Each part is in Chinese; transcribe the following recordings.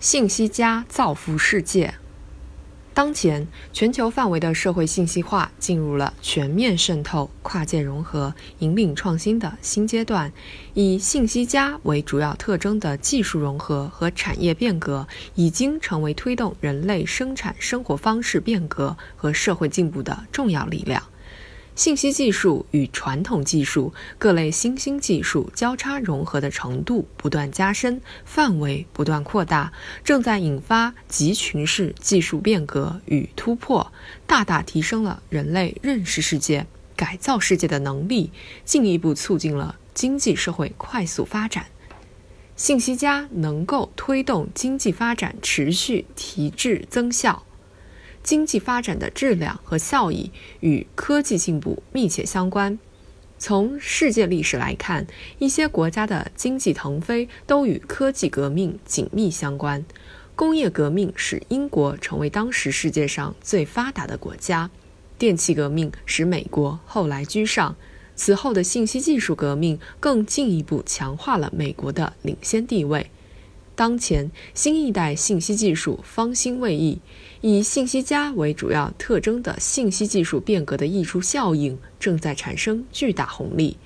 信息加造福世界。当前，全球范围的社会信息化进入了全面渗透、跨界融合、引领创新的新阶段。以信息加为主要特征的技术融合和产业变革，已经成为推动人类生产生活方式变革和社会进步的重要力量。信息技术与传统技术各类新兴技术交叉融合的程度不断加深，范围不断扩大，正在引发集群式技术变革与突破，大大提升了人类认识世界、改造世界的能力，进一步促进了经济社会快速发展。信息加能够推动经济发展持续提质增效。经济发展的质量和效益与科技进步密切相关。从世界历史来看，一些国家的经济腾飞都与科技革命紧密相关。工业革命使英国成为当时世界上最发达的国家，电气革命使美国后来居上，此后的信息技术革命更进一步强化了美国的领先地位。当前，新一代信息技术方兴未艾，以信息加为主要特征的信息技术变革的溢出效应正在产生巨大红利。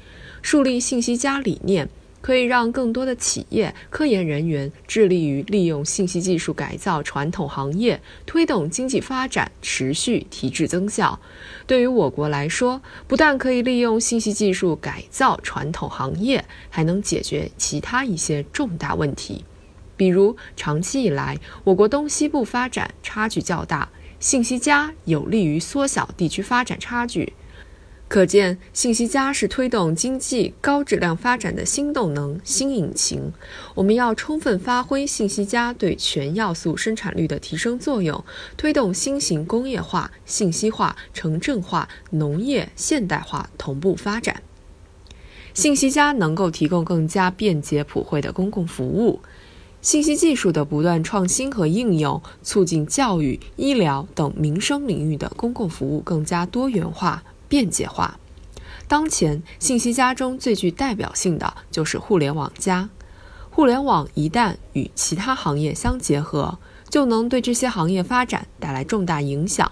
树立信息加理念，可以让更多的企业、科研人员致力于利用信息技术改造传统行业，推动经济发展持续提质增效。对于我国来说，不但可以利用信息技术改造传统行业，还能解决其他一些重大问题。比如，长期以来，我国东西部发展差距较大，信息加有利于缩小地区发展差距。可见，信息加是推动经济高质量发展的新动能、新引擎。我们要充分发挥信息加对全要素生产率的提升作用，推动新型工业化、信息化、城镇化、农业现代化同步发展。信息加能够提供更加便捷普惠的公共服务。信息技术的不断创新和应用，促进教育、医疗等民生领域的公共服务更加多元化、便捷化。当前，信息加中最具代表性的就是互联网加。互联网一旦与其他行业相结合，就能对这些行业发展带来重大影响。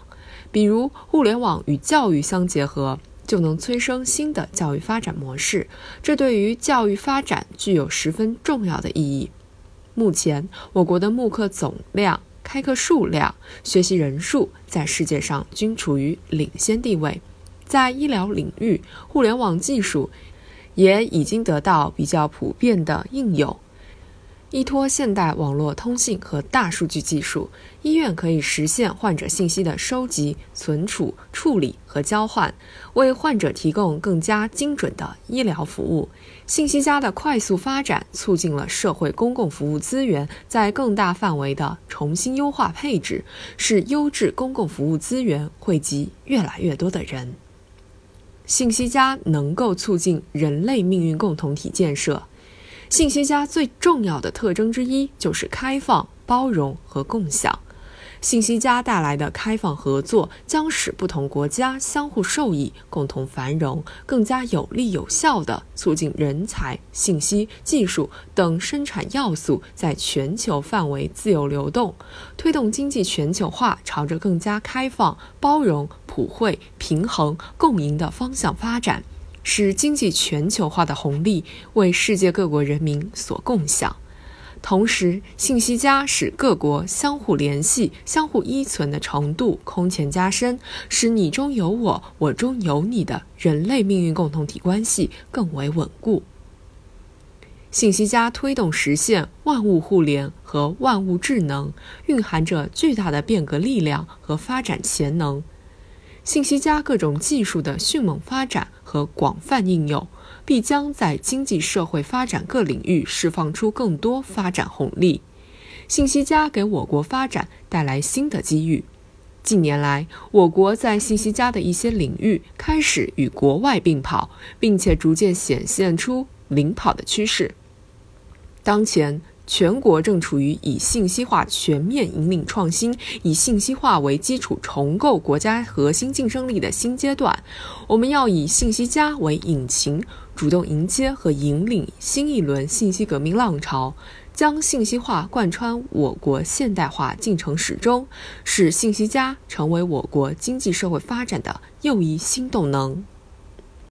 比如，互联网与教育相结合，就能催生新的教育发展模式，这对于教育发展具有十分重要的意义。目前，我国的慕课总量、开课数量、学习人数在世界上均处于领先地位。在医疗领域，互联网技术也已经得到比较普遍的应用。依托现代网络通信和大数据技术，医院可以实现患者信息的收集、存储、处理和交换，为患者提供更加精准的医疗服务。信息加的快速发展，促进了社会公共服务资源在更大范围的重新优化配置，使优质公共服务资源惠及越来越多的人。信息加能够促进人类命运共同体建设。信息加最重要的特征之一就是开放、包容和共享。信息加带来的开放合作，将使不同国家相互受益、共同繁荣，更加有力有效地促进人才、信息技术等生产要素在全球范围自由流动，推动经济全球化朝着更加开放、包容、普惠、平衡、共赢的方向发展。使经济全球化的红利为世界各国人民所共享，同时，信息加使各国相互联系、相互依存的程度空前加深，使你中有我、我中有你的人类命运共同体关系更为稳固。信息加推动实现万物互联和万物智能，蕴含着巨大的变革力量和发展潜能。信息加各种技术的迅猛发展和广泛应用，必将在经济社会发展各领域释放出更多发展红利。信息加给我国发展带来新的机遇。近年来，我国在信息加的一些领域开始与国外并跑，并且逐渐显现出领跑的趋势。当前。全国正处于以信息化全面引领创新、以信息化为基础重构国家核心竞争力的新阶段。我们要以信息加为引擎，主动迎接和引领新一轮信息革命浪潮，将信息化贯穿我国现代化进程始终，使信息加成为我国经济社会发展的又一新动能。